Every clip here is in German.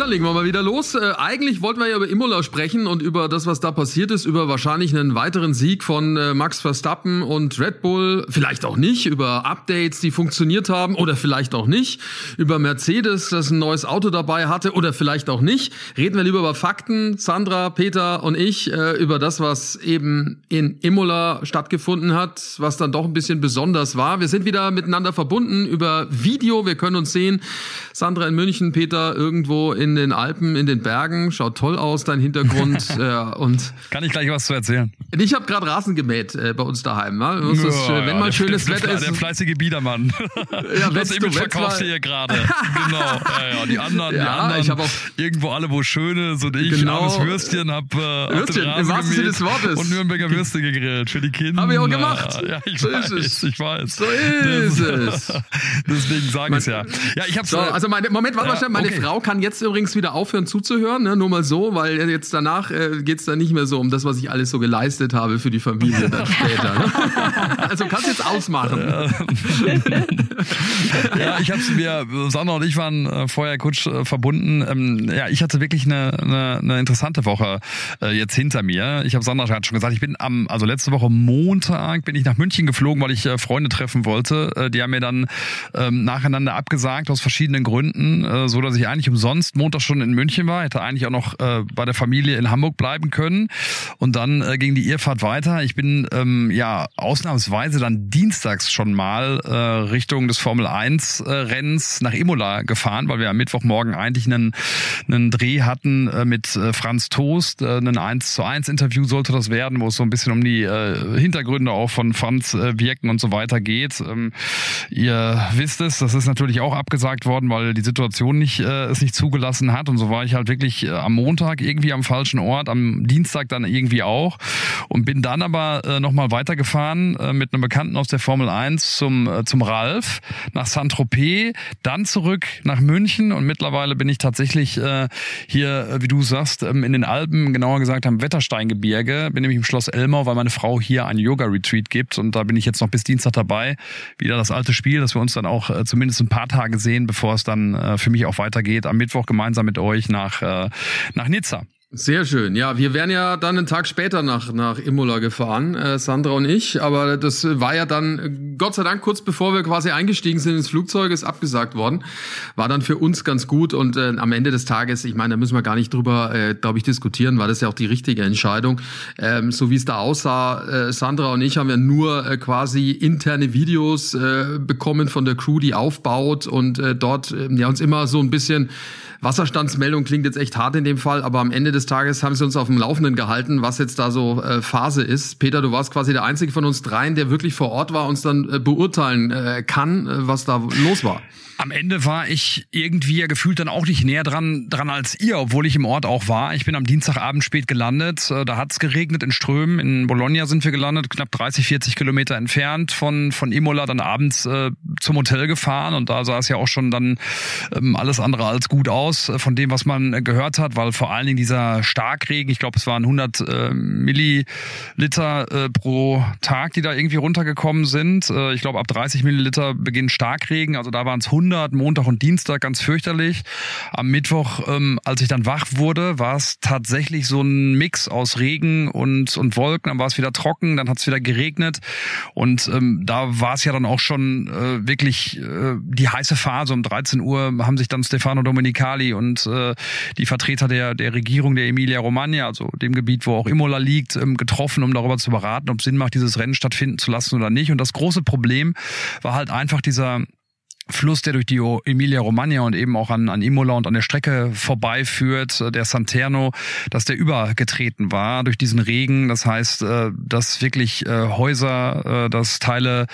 Dann legen wir mal wieder los. Äh, eigentlich wollten wir ja über Imola sprechen und über das, was da passiert ist, über wahrscheinlich einen weiteren Sieg von äh, Max Verstappen und Red Bull. Vielleicht auch nicht, über Updates, die funktioniert haben oder vielleicht auch nicht. Über Mercedes, das ein neues Auto dabei hatte oder vielleicht auch nicht. Reden wir lieber über Fakten. Sandra, Peter und ich äh, über das, was eben in Imola stattgefunden hat, was dann doch ein bisschen besonders war. Wir sind wieder miteinander verbunden über Video. Wir können uns sehen. Sandra in München, Peter irgendwo in in den Alpen, in den Bergen. Schaut toll aus, dein Hintergrund. äh, und Kann ich gleich was zu erzählen? Ich habe gerade Rasen gemäht äh, bei uns daheim. Ne? Ja, das, wenn ja, mal schönes der, Wetter der, ist. Der fleißige Biedermann. Ja, das Image verkaufst du hier gerade. genau. Ja, die anderen, die anderen ich auch irgendwo alle, wo schöne sind. Ich genau. armes Würstchen, hab, äh, Würstchen, hab im wahrsten Sinne des Wortes. und Nürnberger Würste gegrillt für die Kinder. Habe ich auch gemacht. Ja, ich so weiß, ist es. ich weiß. So ist es. Deswegen sage ich ja. Ja, ich hab's. So, also meine, Moment, warte mal schnell. Meine okay. Frau kann jetzt übrigens wieder aufhören zuzuhören, ne? nur mal so, weil jetzt danach äh, geht es dann nicht mehr so um das, was ich alles so geleistet habe für die Familie dann später. Ne? also kannst jetzt ausmachen. ja, ich habe es mir, Sandra und ich waren äh, vorher kurz äh, verbunden. Ähm, ja, ich hatte wirklich eine, eine, eine interessante Woche äh, jetzt hinter mir. Ich habe Sandra gerade schon gesagt, ich bin am, also letzte Woche Montag bin ich nach München geflogen, weil ich äh, Freunde treffen wollte. Äh, die haben mir dann ähm, nacheinander abgesagt aus verschiedenen Gründen, äh, so dass ich eigentlich umsonst Montag schon in München war. Hätte eigentlich auch noch äh, bei der Familie in Hamburg bleiben können. Und dann äh, ging die Irrfahrt weiter. Ich bin ähm, ja ausnahmsweise dann dienstags schon mal äh, Richtung des Formel 1 äh, Rennens nach Imola gefahren, weil wir am Mittwochmorgen eigentlich einen, einen Dreh hatten äh, mit äh, Franz Toast. Äh, ein 1 zu 1 Interview sollte das werden, wo es so ein bisschen um die äh, Hintergründe auch von Franz äh, Wirken und so weiter geht. Ähm, ihr wisst es, das ist natürlich auch abgesagt worden, weil die Situation nicht äh, es nicht zugelassen hat. Und so war ich halt wirklich äh, am Montag irgendwie am falschen Ort, am Dienstag dann irgendwie auch und bin dann aber äh, nochmal weitergefahren äh, mit einem Bekannten aus der Formel 1 zum, äh, zum Ralf nach Saint-Tropez, dann zurück nach München und mittlerweile bin ich tatsächlich hier, wie du sagst, ähm, in den Alpen, genauer gesagt am Wettersteingebirge, bin nämlich im Schloss Elmau, weil meine Frau hier ein Yoga-Retreat gibt und da bin ich jetzt noch bis Dienstag dabei. Wieder das alte Spiel, dass wir uns dann auch zumindest ein paar Tage sehen, bevor es dann für mich auch weitergeht. Am Mittwoch gemeinsam mit euch nach, äh, nach Nizza. Sehr schön. Ja, wir wären ja dann einen Tag später nach, nach Imola gefahren, äh, Sandra und ich. Aber das war ja dann, Gott sei Dank, kurz bevor wir quasi eingestiegen sind ins Flugzeug, ist abgesagt worden. War dann für uns ganz gut. Und äh, am Ende des Tages, ich meine, da müssen wir gar nicht drüber, äh, glaube ich, diskutieren, war das ja auch die richtige Entscheidung. Ähm, so wie es da aussah, äh, Sandra und ich haben ja nur äh, quasi interne Videos äh, bekommen von der Crew, die aufbaut und äh, dort äh, ja uns immer so ein bisschen Wasserstandsmeldung klingt jetzt echt hart in dem Fall, aber am Ende des Tages haben sie uns auf dem Laufenden gehalten, was jetzt da so äh, Phase ist. Peter, du warst quasi der einzige von uns dreien, der wirklich vor Ort war, uns dann äh, beurteilen äh, kann, äh, was da los war. Am Ende war ich irgendwie ja gefühlt dann auch nicht näher dran, dran als ihr, obwohl ich im Ort auch war. Ich bin am Dienstagabend spät gelandet. Äh, da hat's geregnet in Strömen. In Bologna sind wir gelandet, knapp 30, 40 Kilometer entfernt von, von Imola, dann abends äh, zum Hotel gefahren. Und da sah es ja auch schon dann ähm, alles andere als gut aus äh, von dem, was man äh, gehört hat, weil vor allen Dingen dieser Starkregen, ich glaube, es waren 100 äh, Milliliter äh, pro Tag, die da irgendwie runtergekommen sind. Ich glaube, ab 30 Milliliter beginnt Starkregen. Also da waren es 100 100, Montag und Dienstag ganz fürchterlich. Am Mittwoch, ähm, als ich dann wach wurde, war es tatsächlich so ein Mix aus Regen und, und Wolken. Dann war es wieder trocken, dann hat es wieder geregnet. Und ähm, da war es ja dann auch schon äh, wirklich äh, die heiße Phase. Um 13 Uhr haben sich dann Stefano Domenicali und äh, die Vertreter der, der Regierung der Emilia Romagna, also dem Gebiet, wo auch Imola liegt, ähm, getroffen, um darüber zu beraten, ob Sinn macht, dieses Rennen stattfinden zu lassen oder nicht. Und das große Problem war halt einfach dieser Fluss, der durch die Emilia Romagna und eben auch an, an Imola und an der Strecke vorbeiführt, äh, der Santerno, dass der übergetreten war durch diesen Regen. Das heißt, äh, dass wirklich äh, Häuser, dass Teile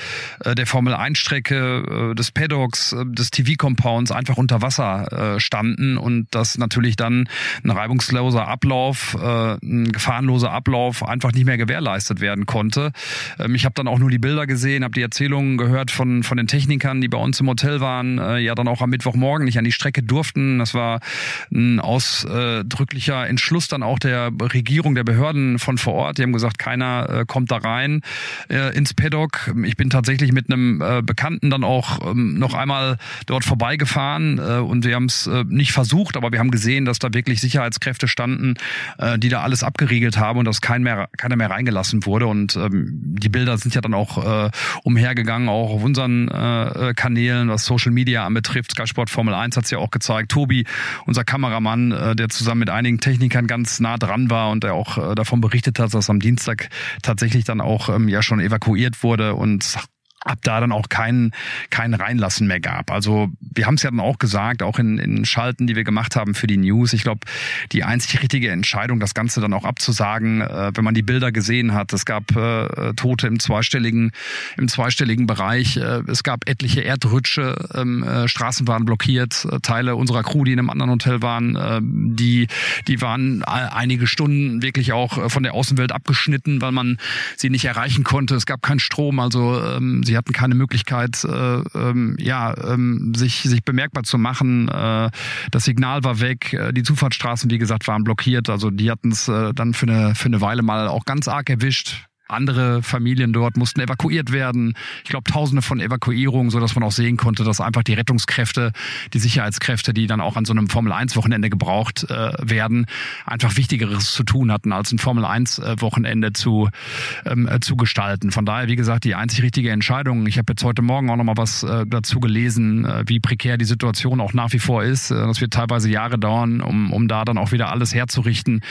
der Formel 1 Strecke, des Paddocks, des TV-Compounds einfach unter Wasser standen und dass natürlich dann ein reibungsloser Ablauf, ein gefahrenloser Ablauf einfach nicht mehr gewährleistet werden konnte. Ähm, ich habe dann auch nur die Bilder gesehen, habe die Erzählungen gehört von, von den Technikern, die bei uns im Hotel Hotel waren, äh, ja dann auch am Mittwochmorgen nicht an die Strecke durften. Das war ein ausdrücklicher Entschluss dann auch der Regierung, der Behörden von vor Ort. Die haben gesagt, keiner äh, kommt da rein äh, ins Paddock. Ich bin tatsächlich mit einem äh, Bekannten dann auch ähm, noch einmal dort vorbeigefahren äh, und wir haben es äh, nicht versucht, aber wir haben gesehen, dass da wirklich Sicherheitskräfte standen, äh, die da alles abgeriegelt haben und dass kein mehr, keiner mehr reingelassen wurde. Und ähm, die Bilder sind ja dann auch äh, umhergegangen, auch auf unseren äh, Kanälen, was Social Media anbetrifft. Sky Sport Formel 1 hat es ja auch gezeigt. Tobi, unser Kameramann, äh, der zusammen mit einigen Technikern ganz nah dran war und der auch äh, davon berichtet hat, dass am Dienstag tatsächlich dann auch ähm, ja schon evakuiert wurde und ab da dann auch kein, kein Reinlassen mehr gab. Also wir haben es ja dann auch gesagt, auch in, in Schalten, die wir gemacht haben für die News. Ich glaube, die einzig richtige Entscheidung, das Ganze dann auch abzusagen, äh, wenn man die Bilder gesehen hat. Es gab äh, Tote im zweistelligen, im zweistelligen Bereich. Äh, es gab etliche Erdrutsche, ähm, äh, Straßen waren blockiert, äh, Teile unserer Crew, die in einem anderen Hotel waren, äh, die, die waren einige Stunden wirklich auch äh, von der Außenwelt abgeschnitten, weil man sie nicht erreichen konnte. Es gab keinen Strom, also ähm, sie hatten keine Möglichkeit, äh, ähm, ja, ähm, sich, sich bemerkbar zu machen. Äh, das Signal war weg, äh, die Zufahrtsstraßen, wie gesagt, waren blockiert. Also die hatten es äh, dann für eine, für eine Weile mal auch ganz arg erwischt. Andere Familien dort mussten evakuiert werden. Ich glaube, tausende von Evakuierungen, so dass man auch sehen konnte, dass einfach die Rettungskräfte, die Sicherheitskräfte, die dann auch an so einem Formel-1-Wochenende gebraucht äh, werden, einfach Wichtigeres zu tun hatten, als ein Formel-1-Wochenende zu, ähm, äh, zu gestalten. Von daher, wie gesagt, die einzig richtige Entscheidung. Ich habe jetzt heute Morgen auch nochmal was äh, dazu gelesen, äh, wie prekär die Situation auch nach wie vor ist. Äh, das wird teilweise Jahre dauern, um, um da dann auch wieder alles herzurichten.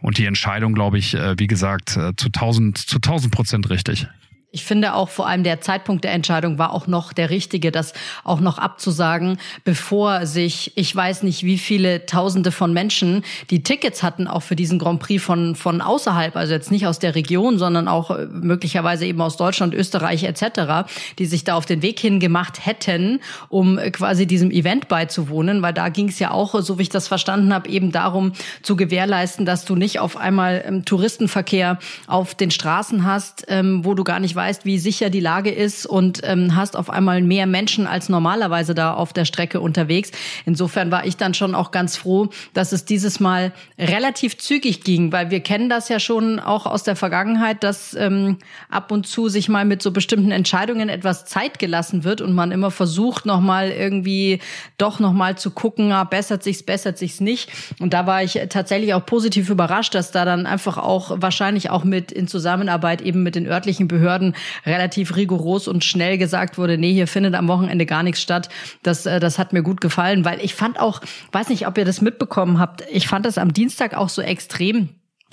Und die Entscheidung, glaube ich, äh, wie gesagt, äh, zu tausend, zu 1000 Prozent richtig. Ich finde auch vor allem der Zeitpunkt der Entscheidung war auch noch der richtige, das auch noch abzusagen, bevor sich, ich weiß nicht, wie viele Tausende von Menschen, die Tickets hatten, auch für diesen Grand Prix von, von außerhalb, also jetzt nicht aus der Region, sondern auch äh, möglicherweise eben aus Deutschland, Österreich etc., die sich da auf den Weg hingemacht hätten, um quasi diesem Event beizuwohnen, weil da ging es ja auch, so wie ich das verstanden habe, eben darum zu gewährleisten, dass du nicht auf einmal ähm, Touristenverkehr auf den Straßen hast, ähm, wo du gar nicht weißt, weißt, wie sicher die Lage ist und ähm, hast auf einmal mehr Menschen als normalerweise da auf der Strecke unterwegs. Insofern war ich dann schon auch ganz froh, dass es dieses Mal relativ zügig ging, weil wir kennen das ja schon auch aus der Vergangenheit, dass ähm, ab und zu sich mal mit so bestimmten Entscheidungen etwas Zeit gelassen wird und man immer versucht, nochmal irgendwie doch nochmal zu gucken, ah, bessert sich's, bessert sich's nicht. Und da war ich tatsächlich auch positiv überrascht, dass da dann einfach auch wahrscheinlich auch mit in Zusammenarbeit eben mit den örtlichen Behörden relativ rigoros und schnell gesagt wurde, nee, hier findet am Wochenende gar nichts statt. Das, äh, das hat mir gut gefallen, weil ich fand auch, weiß nicht, ob ihr das mitbekommen habt, ich fand das am Dienstag auch so extrem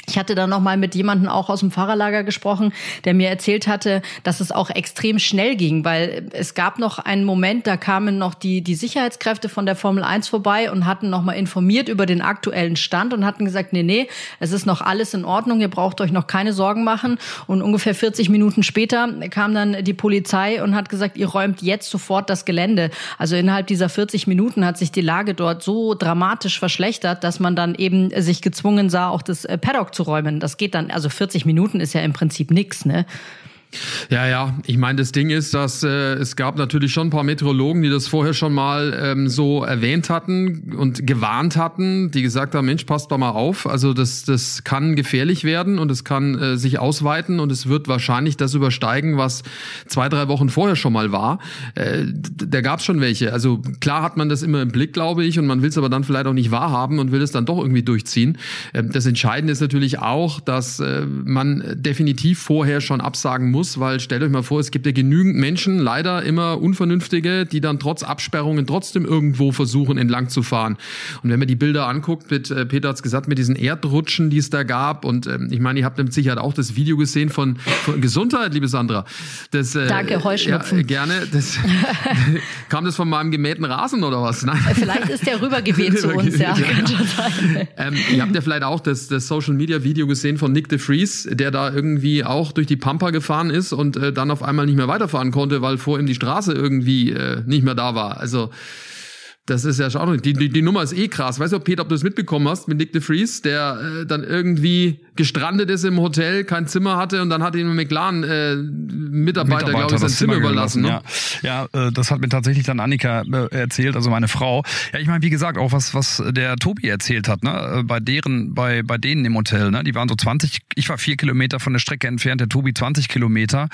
ich hatte dann noch mal mit jemandem auch aus dem Fahrerlager gesprochen, der mir erzählt hatte, dass es auch extrem schnell ging, weil es gab noch einen Moment, da kamen noch die die Sicherheitskräfte von der Formel 1 vorbei und hatten noch mal informiert über den aktuellen Stand und hatten gesagt, nee, nee, es ist noch alles in Ordnung, ihr braucht euch noch keine Sorgen machen und ungefähr 40 Minuten später kam dann die Polizei und hat gesagt, ihr räumt jetzt sofort das Gelände. Also innerhalb dieser 40 Minuten hat sich die Lage dort so dramatisch verschlechtert, dass man dann eben sich gezwungen sah, auch das äh, Paddock aufzuräumen. Das geht dann, also 40 Minuten ist ja im Prinzip nichts, ne? Ja, ja, ich meine, das Ding ist, dass äh, es gab natürlich schon ein paar Meteorologen, die das vorher schon mal ähm, so erwähnt hatten und gewarnt hatten, die gesagt haben, Mensch, passt doch mal auf. Also das, das kann gefährlich werden und es kann äh, sich ausweiten und es wird wahrscheinlich das übersteigen, was zwei, drei Wochen vorher schon mal war. Äh, da gab es schon welche. Also klar hat man das immer im Blick, glaube ich, und man will es aber dann vielleicht auch nicht wahrhaben und will es dann doch irgendwie durchziehen. Äh, das Entscheidende ist natürlich auch, dass äh, man definitiv vorher schon absagen muss muss, weil stellt euch mal vor, es gibt ja genügend Menschen, leider immer Unvernünftige, die dann trotz Absperrungen trotzdem irgendwo versuchen, entlang zu fahren. Und wenn man die Bilder anguckt, mit, äh, Peter hat's gesagt, mit diesen Erdrutschen, die es da gab, und ähm, ich meine, ihr habt mit Sicherheit auch das Video gesehen von, von Gesundheit, liebe Sandra. Das, äh, Danke, Heuschnupfen. Ja, gerne. Das, kam das von meinem gemähten Rasen oder was? Nein. Vielleicht ist der rübergeweht zu uns, ja. Sein. Ähm, ihr habt ja vielleicht auch das, das Social Media Video gesehen von Nick de Vries, der da irgendwie auch durch die Pampa gefahren ist und äh, dann auf einmal nicht mehr weiterfahren konnte, weil vor ihm die Straße irgendwie äh, nicht mehr da war. Also das ist ja schon die, die, die Nummer ist eh krass. Weißt du, Peter, ob du das mitbekommen hast mit Nick de Vries, der äh, dann irgendwie gestrandet ist im Hotel, kein Zimmer hatte und dann hat ihm McLaren äh, Mitarbeiter, Mitarbeiter glaube ich, sein Zimmer, Zimmer überlassen. Ne? Ja. Ja, äh, das hat mir tatsächlich dann Annika äh, erzählt, also meine Frau. Ja, ich meine, wie gesagt, auch was, was der Tobi erzählt hat, ne, äh, bei deren, bei, bei denen im Hotel, ne, die waren so 20, ich war vier Kilometer von der Strecke entfernt, der Tobi 20 Kilometer,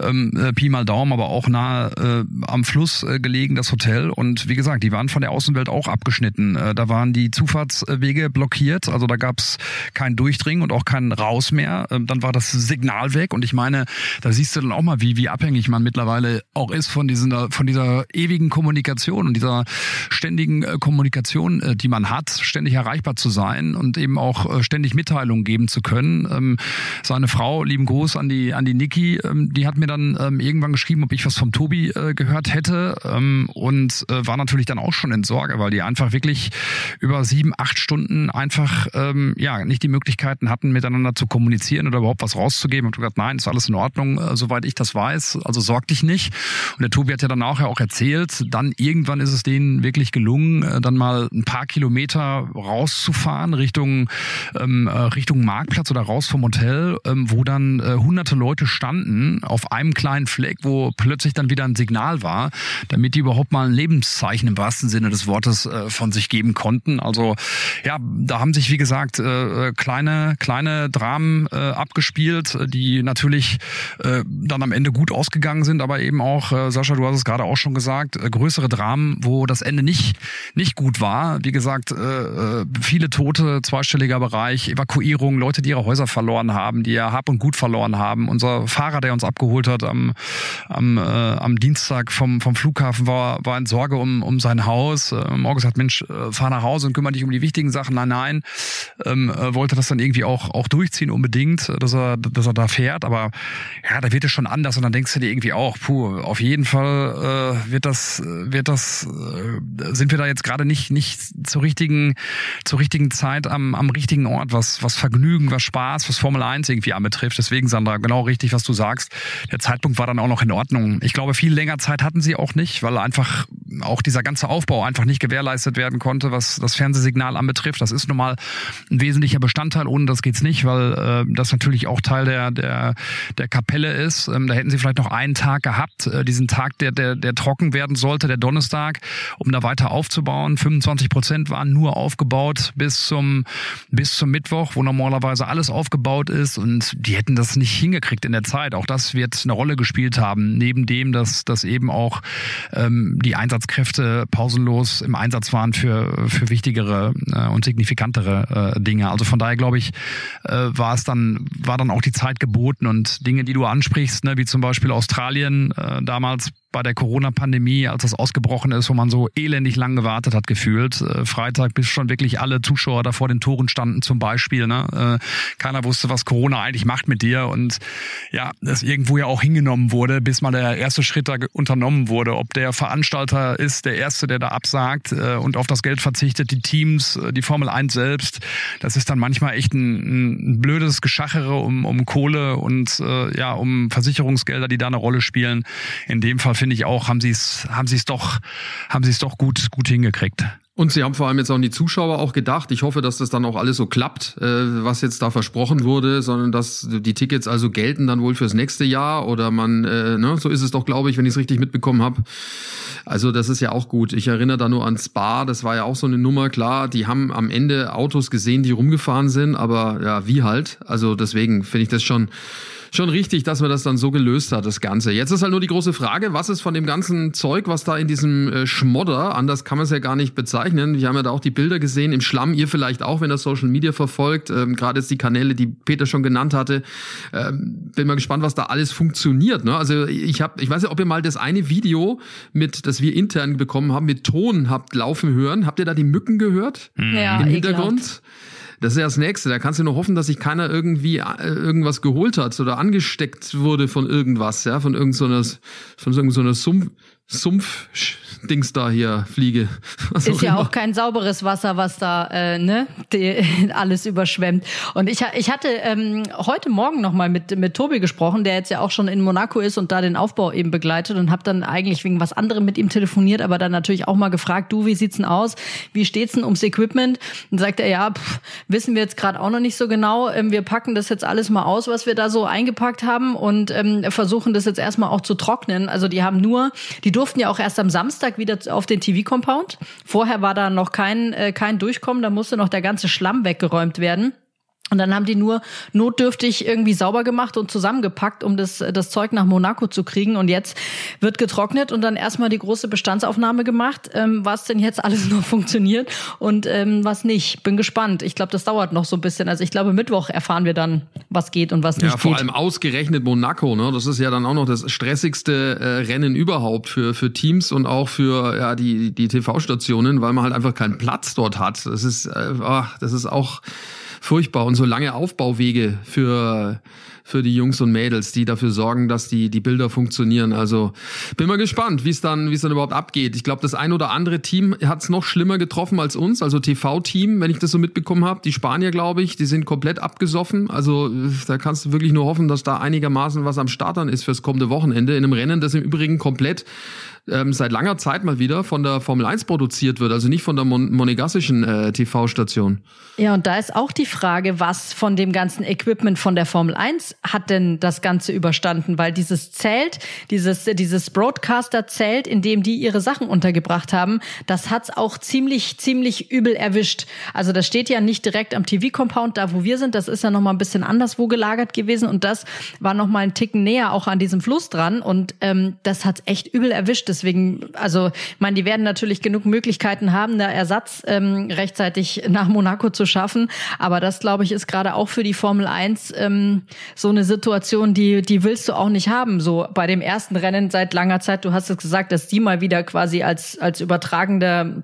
ähm, äh, Pi mal Daumen, aber auch nahe äh, am Fluss äh, gelegen, das Hotel. Und wie gesagt, die waren von der Außenwelt auch abgeschnitten. Äh, da waren die Zufahrtswege blockiert, also da gab's kein Durchdringen und auch kein Raus mehr. Ähm, dann war das Signal weg und ich meine, da siehst du dann auch mal, wie, wie abhängig man mittlerweile auch ist von dieser, von dieser ewigen Kommunikation und dieser ständigen äh, Kommunikation, äh, die man hat, ständig erreichbar zu sein und eben auch äh, ständig Mitteilungen geben zu können. Ähm, seine Frau, lieben Gruß an die, an die Niki, ähm, die hat mir dann irgendwann geschrieben, ob ich was vom Tobi gehört hätte und war natürlich dann auch schon in Sorge, weil die einfach wirklich über sieben, acht Stunden einfach ja nicht die Möglichkeiten hatten, miteinander zu kommunizieren oder überhaupt was rauszugeben. Und gesagt, nein, ist alles in Ordnung, äh, soweit ich das weiß. Also sorg dich nicht. Und der Tobi hat ja dann nachher auch erzählt, dann irgendwann ist es denen wirklich gelungen, äh, dann mal ein paar Kilometer rauszufahren Richtung ähm, äh, Richtung Marktplatz oder raus vom Hotel, ähm, wo dann äh, hunderte Leute standen auf einem kleinen Fleck, wo plötzlich dann wieder ein Signal war, damit die überhaupt mal ein Lebenszeichen im wahrsten Sinne des Wortes äh, von sich geben konnten. Also ja, da haben sich wie gesagt äh, äh kleine kleine Dramen äh, abgespielt, die natürlich äh, dann am Ende gut ausgegangen sind, aber eben auch äh, Sascha, du hast es gerade auch schon gesagt, äh, größere Dramen, wo das Ende nicht nicht gut war. Wie gesagt, äh, äh viele Tote, zweistelliger Bereich, Evakuierung, Leute, die ihre Häuser verloren haben, die ihr Hab und Gut verloren haben. Unser Fahrer, der uns abgeholt hat am am, äh, am Dienstag vom vom Flughafen, war war in Sorge um um sein Haus. Äh, morgen gesagt, Mensch, äh, fahr nach Hause und kümmere dich um die wichtigen Sachen. Nein, nein, ähm, äh, wollte das dann irgendwie auch auch durchziehen unbedingt, dass er dass er da fährt. Aber ja, da wird es schon anders und dann denkst du dir irgendwie auch, puh, auf jeden Fall äh, wird das wird das äh, sind wir da jetzt gerade nicht nicht zur richtigen zur richtigen Zeit am am richtigen Ort, was was Vergnügen, was Spaß, was Formel 1 irgendwie anbetrifft. Deswegen Sandra, genau richtig, was du sagst. Der Zeitpunkt war dann auch noch in Ordnung. Ich glaube, viel länger Zeit hatten sie auch nicht, weil einfach auch dieser ganze Aufbau einfach nicht gewährleistet werden konnte, was das Fernsehsignal anbetrifft. Das ist nun mal ein wesentlicher Bestandteil. Ohne das geht's nicht, weil äh, das natürlich auch Teil der der der Kapelle ist. Ähm, da hätten sie vielleicht noch einen Tag gehabt, äh, diesen Tag, der der der trocken werden sollte, der Donnerstag, um da weiter aufzubauen. 25 Prozent waren nur aufgebaut bis zum bis zum Mittwoch, wo normalerweise alles aufgebaut ist und die hätten das nicht hingekriegt in der Zeit. Auch das wird eine Rolle gespielt haben. Neben dem, dass dass eben auch ähm, die Einsatz Einsatzkräfte pausenlos im Einsatz waren für, für wichtigere äh, und signifikantere äh, Dinge. Also von daher glaube ich, äh, war es dann, war dann auch die Zeit geboten und Dinge, die du ansprichst, ne, wie zum Beispiel Australien äh, damals bei der Corona-Pandemie, als das ausgebrochen ist, wo man so elendig lang gewartet hat, gefühlt. Äh, Freitag bis schon wirklich alle Zuschauer da vor den Toren standen zum Beispiel. Ne? Äh, keiner wusste, was Corona eigentlich macht mit dir und ja, das irgendwo ja auch hingenommen wurde, bis mal der erste Schritt da unternommen wurde. Ob der Veranstalter ist, der Erste, der da absagt äh, und auf das Geld verzichtet, die Teams, die Formel 1 selbst, das ist dann manchmal echt ein, ein blödes Geschachere um, um Kohle und ja, um Versicherungsgelder, die da eine Rolle spielen. In dem Fall finde ich auch, haben sie es, haben sie es doch, haben sie es doch gut, gut hingekriegt. Und sie haben vor allem jetzt an die Zuschauer auch gedacht. Ich hoffe, dass das dann auch alles so klappt, äh, was jetzt da versprochen wurde, sondern dass die Tickets also gelten dann wohl fürs nächste Jahr oder man, äh, ne, so ist es doch, glaube ich, wenn ich es richtig mitbekommen habe. Also das ist ja auch gut. Ich erinnere da nur an Spa, das war ja auch so eine Nummer, klar, die haben am Ende Autos gesehen, die rumgefahren sind, aber ja, wie halt. Also deswegen finde ich das schon schon richtig, dass man das dann so gelöst hat, das Ganze. Jetzt ist halt nur die große Frage, was ist von dem ganzen Zeug, was da in diesem äh, Schmodder, anders kann man es ja gar nicht bezeichnen. Wir haben ja da auch die Bilder gesehen, im Schlamm, ihr vielleicht auch, wenn ihr Social Media verfolgt, ähm, gerade jetzt die Kanäle, die Peter schon genannt hatte. Ähm, bin mal gespannt, was da alles funktioniert. Ne? Also ich habe, ich weiß ja, ob ihr mal das eine Video mit, das wir intern bekommen haben, mit Ton habt laufen hören. Habt ihr da die Mücken gehört? Ja, Im Hintergrund? Ekelhaft. Das ist ja das Nächste. Da kannst du nur hoffen, dass sich keiner irgendwie äh, irgendwas geholt hat oder angesteckt wurde von irgendwas, ja, von irgendeiner, von irgendeiner Sumpf, Sumpf, Dings da hier fliege. Was ist ja immer. auch kein sauberes Wasser, was da äh, ne, die, alles überschwemmt. Und ich, ich hatte ähm, heute Morgen noch mal mit, mit Tobi gesprochen, der jetzt ja auch schon in Monaco ist und da den Aufbau eben begleitet und habe dann eigentlich wegen was anderem mit ihm telefoniert, aber dann natürlich auch mal gefragt, du, wie sieht's denn aus? Wie steht's denn ums Equipment? Und sagt er, ja, pff, wissen wir jetzt gerade auch noch nicht so genau. Ähm, wir packen das jetzt alles mal aus, was wir da so eingepackt haben und ähm, versuchen das jetzt erstmal auch zu trocknen. Also die haben nur, die durften ja auch erst am Samstag wieder auf den TV-Compound. Vorher war da noch kein, äh, kein Durchkommen, da musste noch der ganze Schlamm weggeräumt werden. Und dann haben die nur notdürftig irgendwie sauber gemacht und zusammengepackt, um das, das Zeug nach Monaco zu kriegen. Und jetzt wird getrocknet und dann erstmal die große Bestandsaufnahme gemacht, ähm, was denn jetzt alles noch funktioniert und ähm, was nicht. Bin gespannt. Ich glaube, das dauert noch so ein bisschen. Also ich glaube, Mittwoch erfahren wir dann, was geht und was nicht ja, vor geht. allem ausgerechnet Monaco. Ne? Das ist ja dann auch noch das stressigste äh, Rennen überhaupt für, für Teams und auch für ja, die, die TV-Stationen, weil man halt einfach keinen Platz dort hat. Das ist, äh, ach, das ist auch furchtbar. Und so lange Aufbauwege für, für die Jungs und Mädels, die dafür sorgen, dass die, die Bilder funktionieren. Also bin mal gespannt, wie es dann, wie es dann überhaupt abgeht. Ich glaube, das ein oder andere Team hat es noch schlimmer getroffen als uns. Also TV-Team, wenn ich das so mitbekommen habe. Die Spanier, glaube ich, die sind komplett abgesoffen. Also da kannst du wirklich nur hoffen, dass da einigermaßen was am Startern ist fürs kommende Wochenende. In einem Rennen, das im Übrigen komplett ähm, seit langer Zeit mal wieder von der Formel 1 produziert wird, also nicht von der mon monegassischen äh, TV-Station. Ja, und da ist auch die Frage, was von dem ganzen Equipment von der Formel 1 hat denn das Ganze überstanden? Weil dieses Zelt, dieses, dieses Broadcaster-Zelt, in dem die ihre Sachen untergebracht haben, das hat's auch ziemlich, ziemlich übel erwischt. Also das steht ja nicht direkt am TV-Compound, da wo wir sind, das ist ja nochmal ein bisschen anderswo gelagert gewesen und das war nochmal ein Ticken näher auch an diesem Fluss dran und ähm, das hat's echt übel erwischt. Deswegen, also, ich meine, die werden natürlich genug Möglichkeiten haben, da Ersatz ähm, rechtzeitig nach Monaco zu schaffen. Aber das, glaube ich, ist gerade auch für die Formel 1 ähm, so eine Situation, die, die willst du auch nicht haben. So bei dem ersten Rennen seit langer Zeit, du hast es gesagt, dass die mal wieder quasi als, als übertragender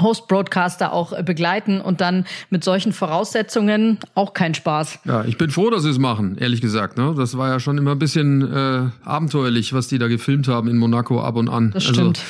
Host-Broadcaster auch äh, begleiten und dann mit solchen Voraussetzungen auch kein Spaß. Ja, ich bin froh, dass sie es machen, ehrlich gesagt. Ne? Das war ja schon immer ein bisschen äh, abenteuerlich, was die da gefilmt haben in Monaco ab und an. Das stimmt. Also,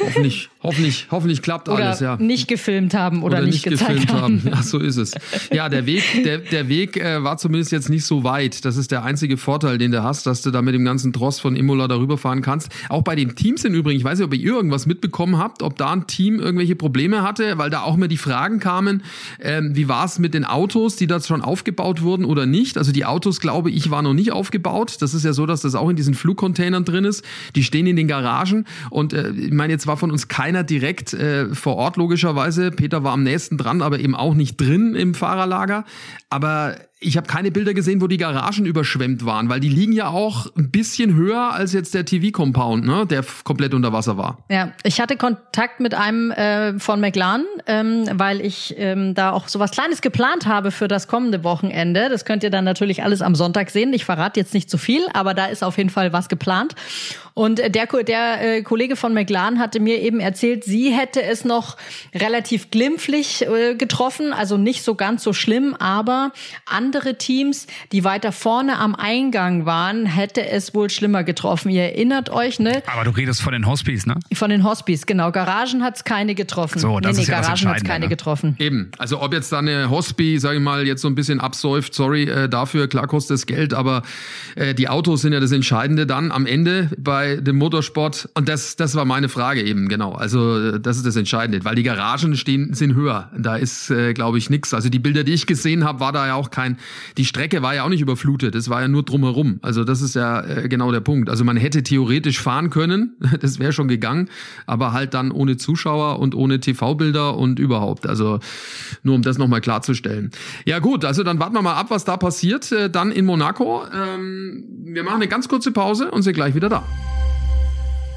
hoffentlich, hoffentlich, hoffentlich klappt oder alles, ja. Nicht gefilmt haben oder, oder nicht, nicht gezeigt gefilmt haben. haben. Ja, so ist es. Ja, der Weg, der, der Weg äh, war zumindest jetzt nicht so weit. Das ist der einzige Vorteil, den du hast, dass du da mit dem ganzen Tross von Imola darüber fahren kannst. Auch bei den Teams im Übrigen, ich weiß nicht, ob ihr irgendwas mitbekommen habt, ob da ein Team irgendwelche Probleme hatte, weil da auch immer die Fragen kamen, ähm, wie war es mit den Autos, die da schon aufgebaut wurden oder nicht. Also die Autos, glaube ich, waren noch nicht aufgebaut. Das ist ja so, dass das auch in diesen Flugcontainern drin ist. Die stehen in den Garagen und äh, meine, jetzt war von uns keiner direkt äh, vor Ort, logischerweise. Peter war am nächsten dran, aber eben auch nicht drin im Fahrerlager. Aber ich habe keine Bilder gesehen, wo die Garagen überschwemmt waren, weil die liegen ja auch ein bisschen höher als jetzt der TV-Compound, ne, der komplett unter Wasser war. Ja, ich hatte Kontakt mit einem äh, von McLaren, ähm, weil ich ähm, da auch sowas Kleines geplant habe für das kommende Wochenende. Das könnt ihr dann natürlich alles am Sonntag sehen. Ich verrate jetzt nicht zu viel, aber da ist auf jeden Fall was geplant. Und der, der äh, Kollege von McLaren hatte mir eben erzählt, sie hätte es noch relativ glimpflich äh, getroffen, also nicht so ganz so schlimm, aber andere Teams, die weiter vorne am Eingang waren, hätte es wohl schlimmer getroffen. Ihr erinnert euch, ne? Aber du redest von den Hospice, ne? Von den Hospice, genau. Garagen hat's keine getroffen. So, das nee, nee, ist ja Garagen hat's keine ne? getroffen. Eben. Also ob jetzt da eine Hospice, sage ich mal, jetzt so ein bisschen absäuft, sorry äh, dafür, klar kostet es Geld, aber äh, die Autos sind ja das Entscheidende dann am Ende bei bei dem Motorsport. Und das, das war meine Frage eben, genau. Also das ist das Entscheidende, weil die Garagen stehen, sind höher. Da ist, äh, glaube ich, nichts. Also die Bilder, die ich gesehen habe, war da ja auch kein, die Strecke war ja auch nicht überflutet. Es war ja nur drumherum. Also das ist ja äh, genau der Punkt. Also man hätte theoretisch fahren können, das wäre schon gegangen, aber halt dann ohne Zuschauer und ohne TV-Bilder und überhaupt. Also nur um das nochmal klarzustellen. Ja gut, also dann warten wir mal ab, was da passiert. Äh, dann in Monaco. Ähm, wir machen eine ganz kurze Pause und sind gleich wieder da.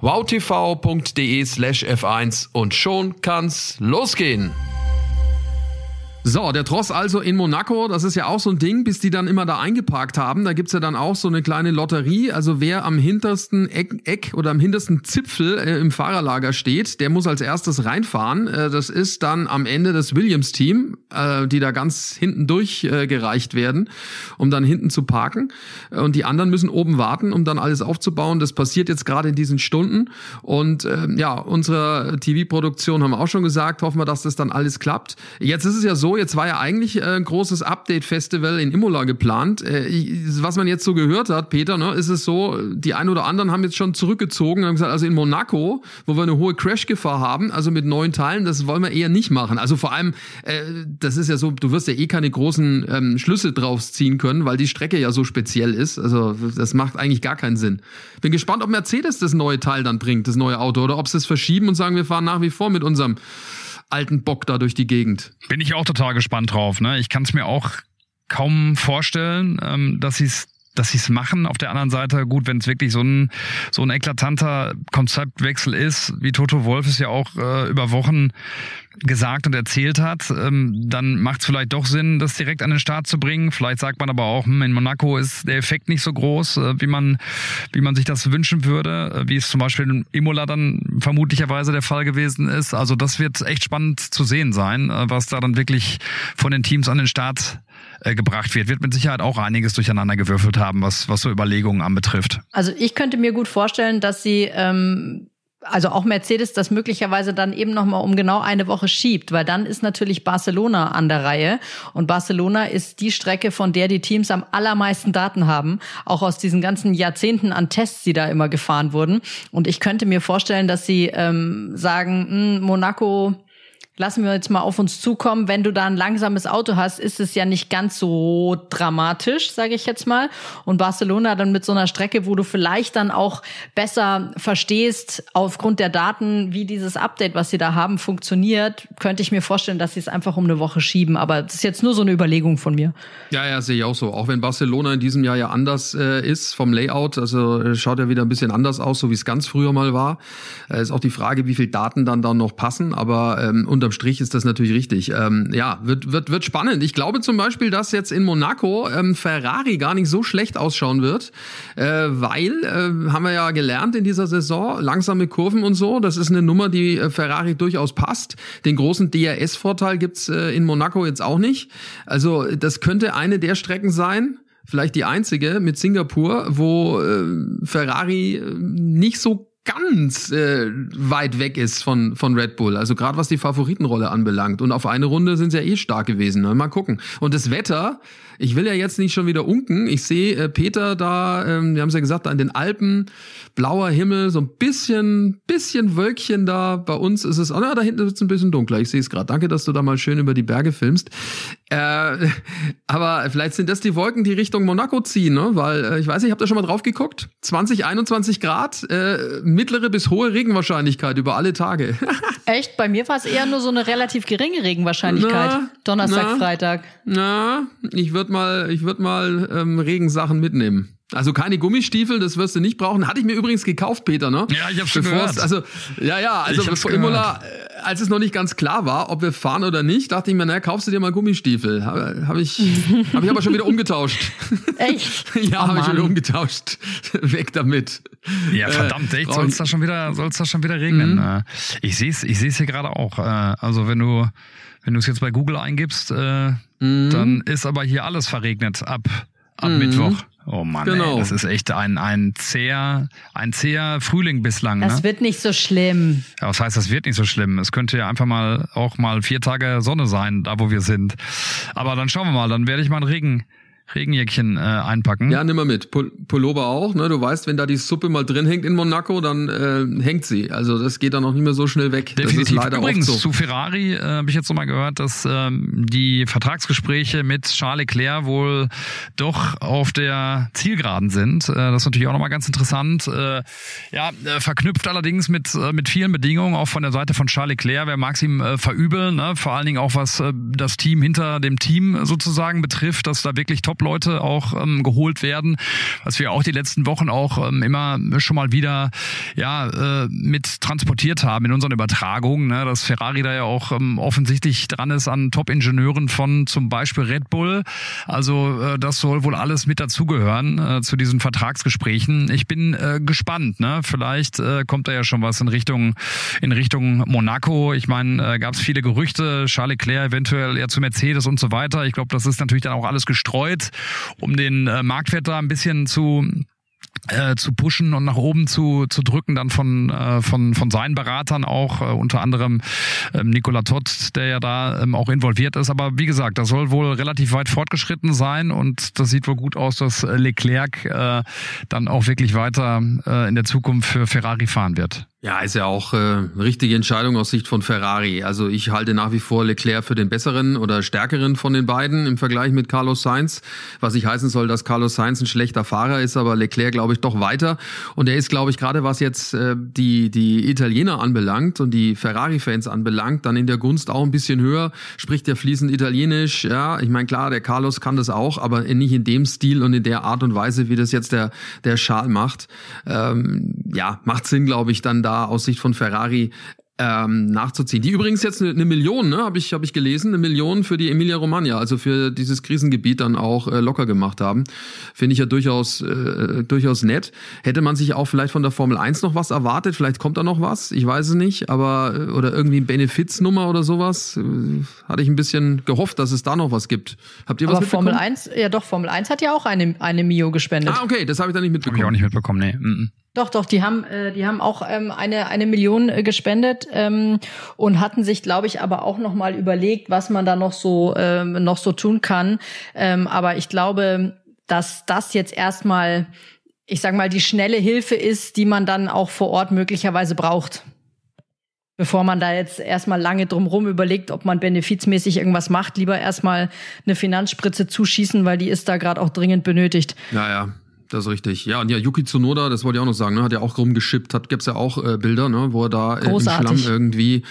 wowtv.de slash F1 und schon kann's losgehen. So, der Tross also in Monaco, das ist ja auch so ein Ding, bis die dann immer da eingeparkt haben. Da gibt's ja dann auch so eine kleine Lotterie. Also wer am hintersten Eck, Eck oder am hintersten Zipfel äh, im Fahrerlager steht, der muss als erstes reinfahren. Äh, das ist dann am Ende das Williams-Team, äh, die da ganz hinten durchgereicht äh, werden, um dann hinten zu parken. Und die anderen müssen oben warten, um dann alles aufzubauen. Das passiert jetzt gerade in diesen Stunden. Und äh, ja, unsere TV-Produktion haben auch schon gesagt, hoffen wir, dass das dann alles klappt. Jetzt ist es ja so, jetzt war ja eigentlich äh, ein großes Update-Festival in Imola geplant. Äh, was man jetzt so gehört hat, Peter, ne, ist es so, die ein oder anderen haben jetzt schon zurückgezogen und haben gesagt, also in Monaco, wo wir eine hohe Crash-Gefahr haben, also mit neuen Teilen, das wollen wir eher nicht machen. Also vor allem, äh, das ist ja so, du wirst ja eh keine großen ähm, Schlüsse draus ziehen können, weil die Strecke ja so speziell ist. Also das macht eigentlich gar keinen Sinn. Bin gespannt, ob Mercedes das neue Teil dann bringt, das neue Auto, oder ob sie es verschieben und sagen, wir fahren nach wie vor mit unserem alten Bock da durch die Gegend. Bin ich auch total gespannt drauf. Ne? Ich kann es mir auch kaum vorstellen, ähm, dass sie es dass sie es machen. Auf der anderen Seite, gut, wenn es wirklich so ein, so ein eklatanter Konzeptwechsel ist, wie Toto Wolf es ja auch äh, über Wochen gesagt und erzählt hat, ähm, dann macht es vielleicht doch Sinn, das direkt an den Start zu bringen. Vielleicht sagt man aber auch, hm, in Monaco ist der Effekt nicht so groß, äh, wie man, wie man sich das wünschen würde, äh, wie es zum Beispiel in Imola dann vermutlicherweise der Fall gewesen ist. Also das wird echt spannend zu sehen sein, äh, was da dann wirklich von den Teams an den Start äh, gebracht wird, wird mit Sicherheit auch einiges durcheinander gewürfelt haben, was, was so Überlegungen anbetrifft. Also ich könnte mir gut vorstellen, dass sie ähm, also auch Mercedes das möglicherweise dann eben noch mal um genau eine Woche schiebt, weil dann ist natürlich Barcelona an der Reihe und Barcelona ist die Strecke, von der die Teams am allermeisten Daten haben, auch aus diesen ganzen Jahrzehnten an Tests, die da immer gefahren wurden. Und ich könnte mir vorstellen, dass sie ähm, sagen, mh, hm, Monaco lassen wir jetzt mal auf uns zukommen. Wenn du da ein langsames Auto hast, ist es ja nicht ganz so dramatisch, sage ich jetzt mal. Und Barcelona dann mit so einer Strecke, wo du vielleicht dann auch besser verstehst, aufgrund der Daten, wie dieses Update, was sie da haben, funktioniert, könnte ich mir vorstellen, dass sie es einfach um eine Woche schieben. Aber das ist jetzt nur so eine Überlegung von mir. Ja, ja, sehe ich auch so. Auch wenn Barcelona in diesem Jahr ja anders äh, ist vom Layout, also äh, schaut ja wieder ein bisschen anders aus, so wie es ganz früher mal war. Äh, ist auch die Frage, wie viel Daten dann da noch passen. Aber ähm, unterm Strich ist das natürlich richtig. Ähm, ja, wird, wird, wird spannend. Ich glaube zum Beispiel, dass jetzt in Monaco ähm, Ferrari gar nicht so schlecht ausschauen wird, äh, weil, äh, haben wir ja gelernt in dieser Saison, langsame Kurven und so, das ist eine Nummer, die äh, Ferrari durchaus passt. Den großen DRS-Vorteil gibt's äh, in Monaco jetzt auch nicht. Also das könnte eine der Strecken sein, vielleicht die einzige mit Singapur, wo äh, Ferrari äh, nicht so ganz äh, weit weg ist von, von Red Bull. Also gerade was die Favoritenrolle anbelangt. Und auf eine Runde sind sie ja eh stark gewesen. Ne? Mal gucken. Und das Wetter, ich will ja jetzt nicht schon wieder unken. Ich sehe äh, Peter da, ähm, wir haben es ja gesagt, da in den Alpen, blauer Himmel, so ein bisschen, bisschen Wölkchen da. Bei uns ist es, oh, na, da hinten ist es ein bisschen dunkler. Ich sehe es gerade. Danke, dass du da mal schön über die Berge filmst. Äh, aber vielleicht sind das die Wolken, die Richtung Monaco ziehen, ne? Weil, äh, ich weiß nicht, habt ihr schon mal drauf geguckt? 20, 21 Grad, äh, mittlere bis hohe Regenwahrscheinlichkeit über alle Tage. Echt? Bei mir war es eher nur so eine relativ geringe Regenwahrscheinlichkeit. Na, Donnerstag, na, Freitag. Na, ich würde mal, ich würde mal ähm, Regensachen mitnehmen. Also keine Gummistiefel, das wirst du nicht brauchen. Hatte ich mir übrigens gekauft, Peter, ne? Ja, ich habe schon gehört. Also ja, ja, also bevor Imola, äh, als es noch nicht ganz klar war, ob wir fahren oder nicht, dachte ich mir, naja, kaufst du dir mal Gummistiefel. Habe hab ich, hab ich aber schon wieder umgetauscht. Echt? ja, oh, habe ich schon wieder umgetauscht. Weg damit. Ja, verdammt, echt, soll es da schon wieder, soll's da schon wieder regnen? Mhm. Äh, ich sehe es, ich sehe hier gerade auch. Äh, also wenn du, wenn du es jetzt bei Google eingibst, mhm. dann ist aber hier alles verregnet ab ab mhm. Mittwoch. Oh Mann, genau. ey, das ist echt ein, ein zäher, ein zäher Frühling bislang. Das ne? wird nicht so schlimm. Ja, was heißt, das wird nicht so schlimm? Es könnte ja einfach mal auch mal vier Tage Sonne sein, da wo wir sind. Aber dann schauen wir mal, dann werde ich mal einen Regen, Regenjäckchen äh, einpacken. Ja, nimm mal mit. Pullover auch. Ne? Du weißt, wenn da die Suppe mal drin hängt in Monaco, dann äh, hängt sie. Also das geht dann auch nicht mehr so schnell weg. Definitiv. Übrigens, so. zu Ferrari äh, habe ich jetzt noch mal gehört, dass ähm, die Vertragsgespräche mit Charles Leclerc wohl doch auf der Zielgeraden sind. Äh, das ist natürlich auch noch mal ganz interessant. Äh, ja, äh, verknüpft allerdings mit, äh, mit vielen Bedingungen, auch von der Seite von Charles Leclerc. Wer mag es ihm äh, verübeln? Ne? Vor allen Dingen auch, was äh, das Team hinter dem Team sozusagen betrifft, dass da wirklich top Top-Leute auch ähm, geholt werden, was wir auch die letzten Wochen auch ähm, immer schon mal wieder ja äh, mit transportiert haben in unseren Übertragungen, ne? dass Ferrari da ja auch ähm, offensichtlich dran ist an Top-Ingenieuren von zum Beispiel Red Bull. Also äh, das soll wohl alles mit dazugehören äh, zu diesen Vertragsgesprächen. Ich bin äh, gespannt. Ne? Vielleicht äh, kommt da ja schon was in Richtung in Richtung Monaco. Ich meine, äh, gab es viele Gerüchte, Charles Leclerc eventuell ja zu Mercedes und so weiter. Ich glaube, das ist natürlich dann auch alles gestreut, um den äh, Marktwert da ein bisschen zu äh, zu pushen und nach oben zu, zu drücken, dann von, äh, von, von seinen Beratern auch, äh, unter anderem ähm, Nicola Todd, der ja da ähm, auch involviert ist. Aber wie gesagt, das soll wohl relativ weit fortgeschritten sein und das sieht wohl gut aus, dass Leclerc äh, dann auch wirklich weiter äh, in der Zukunft für Ferrari fahren wird. Ja, ist ja auch äh, richtige Entscheidung aus Sicht von Ferrari. Also ich halte nach wie vor Leclerc für den besseren oder stärkeren von den beiden im Vergleich mit Carlos Sainz, was nicht heißen soll, dass Carlos Sainz ein schlechter Fahrer ist, aber Leclerc glaube ich doch weiter. Und er ist glaube ich gerade was jetzt äh, die die Italiener anbelangt und die Ferrari Fans anbelangt, dann in der Gunst auch ein bisschen höher, spricht ja fließend italienisch, ja, ich meine klar, der Carlos kann das auch, aber nicht in dem Stil und in der Art und Weise, wie das jetzt der der Schal macht. Ähm, ja, macht Sinn, glaube ich, dann da aus Sicht von Ferrari ähm, nachzuziehen. Die übrigens jetzt eine, eine Million, ne, habe ich, hab ich gelesen, eine Million für die Emilia Romagna, also für dieses Krisengebiet dann auch äh, locker gemacht haben. Finde ich ja durchaus, äh, durchaus nett. Hätte man sich auch vielleicht von der Formel 1 noch was erwartet, vielleicht kommt da noch was, ich weiß es nicht, aber äh, oder irgendwie ein Benefiznummer oder sowas, äh, hatte ich ein bisschen gehofft, dass es da noch was gibt. Habt ihr was aber Formel 1, ja doch, Formel 1 hat ja auch eine, eine Mio gespendet. Ah, okay, das habe ich dann nicht mitbekommen. Hab ich auch nicht mitbekommen, nee. Mm -mm. Doch, doch, die haben, äh, die haben auch ähm, eine eine Million äh, gespendet ähm, und hatten sich, glaube ich, aber auch noch mal überlegt, was man da noch so ähm, noch so tun kann. Ähm, aber ich glaube, dass das jetzt erstmal, ich sag mal, die schnelle Hilfe ist, die man dann auch vor Ort möglicherweise braucht. Bevor man da jetzt erstmal lange drumherum überlegt, ob man benefizmäßig irgendwas macht, lieber erstmal eine Finanzspritze zuschießen, weil die ist da gerade auch dringend benötigt. Ja, ja, das ist richtig. Ja, und ja, Yuki Tsunoda, das wollte ich auch noch sagen, ne, hat ja auch rumgeschippt, hat gibt's ja auch äh, Bilder, ne, wo er da äh, im Schlamm irgendwie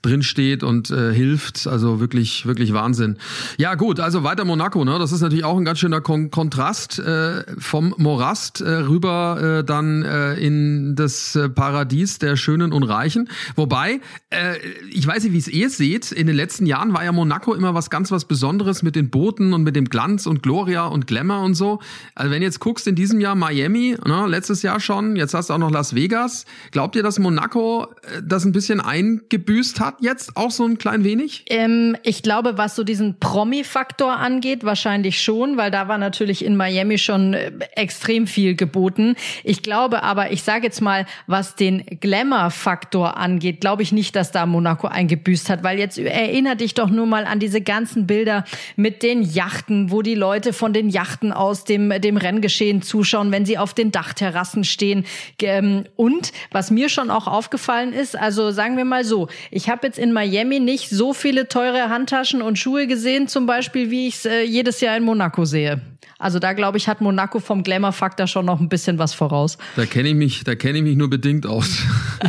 drin steht und äh, hilft. Also wirklich, wirklich Wahnsinn. Ja, gut, also weiter Monaco, ne? Das ist natürlich auch ein ganz schöner Kon Kontrast äh, vom Morast äh, rüber äh, dann äh, in das äh, Paradies der Schönen und Reichen. Wobei, äh, ich weiß nicht, wie es ihr seht, in den letzten Jahren war ja Monaco immer was ganz was Besonderes mit den Booten und mit dem Glanz und Gloria und Glamour und so. Also wenn jetzt guckst in die diesem Jahr Miami, ne, letztes Jahr schon, jetzt hast du auch noch Las Vegas. Glaubt ihr, dass Monaco äh, das ein bisschen eingebüßt hat jetzt auch so ein klein wenig? Ähm, ich glaube, was so diesen Promi-Faktor angeht, wahrscheinlich schon, weil da war natürlich in Miami schon äh, extrem viel geboten. Ich glaube aber, ich sage jetzt mal, was den Glamour-Faktor angeht, glaube ich nicht, dass da Monaco eingebüßt hat, weil jetzt erinnere dich doch nur mal an diese ganzen Bilder mit den Yachten, wo die Leute von den Yachten aus dem, dem Renngeschehen zuschauen, wenn sie auf den Dachterrassen stehen. Ähm, und was mir schon auch aufgefallen ist, also sagen wir mal so, ich habe jetzt in Miami nicht so viele teure Handtaschen und Schuhe gesehen, zum Beispiel, wie ich es äh, jedes Jahr in Monaco sehe. Also da glaube ich, hat Monaco vom Glamour-Faktor schon noch ein bisschen was voraus. Da kenne ich mich, da kenne ich mich nur bedingt aus.